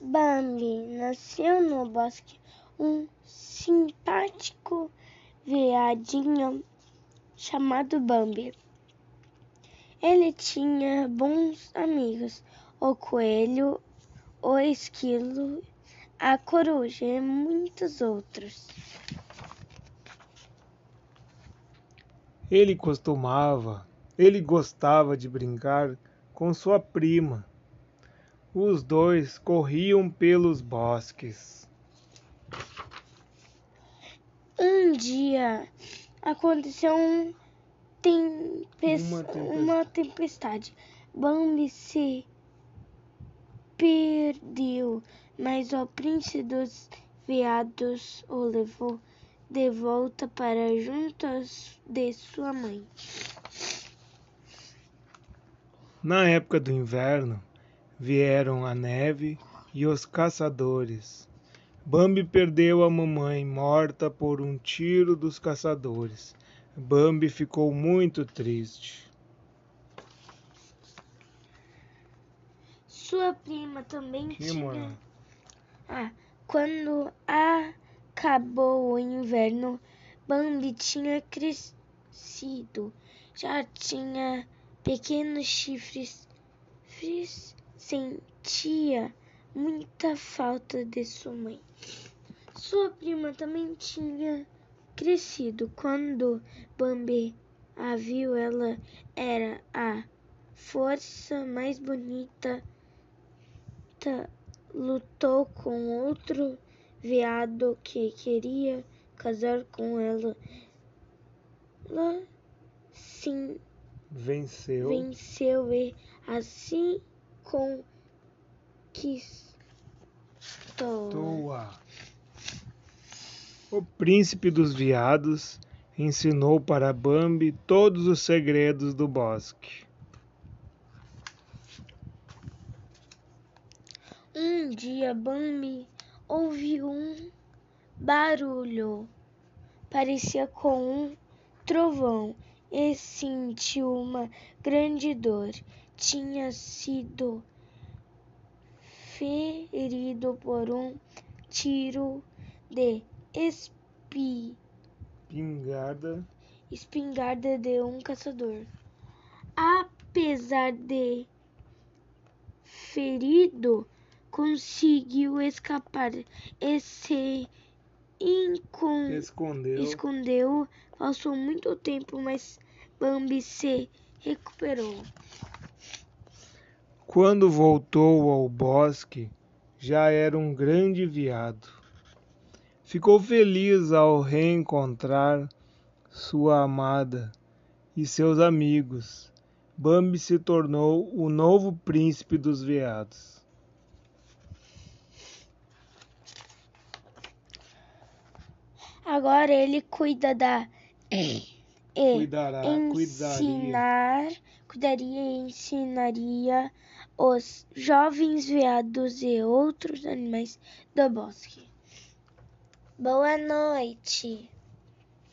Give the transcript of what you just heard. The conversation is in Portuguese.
Bambi nasceu no bosque um simpático veadinho chamado Bambi. Ele tinha bons amigos: o coelho, o esquilo, a coruja e muitos outros. Ele costumava, ele gostava de brincar com sua prima. Os dois corriam pelos bosques. Um dia aconteceu um tempes... Uma tempestade. uma tempestade. Bambi se perdeu, mas o príncipe dos veados o levou de volta para junto de sua mãe. Na época do inverno, vieram a neve e os caçadores. Bambi perdeu a mamãe morta por um tiro dos caçadores. Bambi ficou muito triste. Sua prima também Que tinha. Ah, quando acabou o inverno, Bambi tinha crescido. Já tinha pequenos chifres. Fris sentia muita falta de sua mãe. Sua prima também tinha crescido. Quando Bambi a viu, ela era a força mais bonita ta- lutou com outro veado que queria casar com ela. Ela sim Venceu. venceu e assim conquistou. Toa. O príncipe dos veados ensinou para Bambi todos os segredos do bosque. Um dia Bambi ouviu um barulho, parecia com um trovão, e sentiu uma grande dor. Tinha sido ferido por um tiro de espi, Pingarda. espingarda de um caçador. Apesar de ferido, conseguiu escapar e se encon- Escondeu. escondeu. Passou muito tempo, mas Bambi se recuperou. Quando voltou ao bosque, já era um grande veado. Ficou feliz ao reencontrar sua amada e seus amigos. Bambi se tornou o novo príncipe dos veados. Agora ele cuida da Cuidará, cuidaria. ensinar, cuidaria e ensinaria os jovens veados e outros animais do bosque. Boa noite.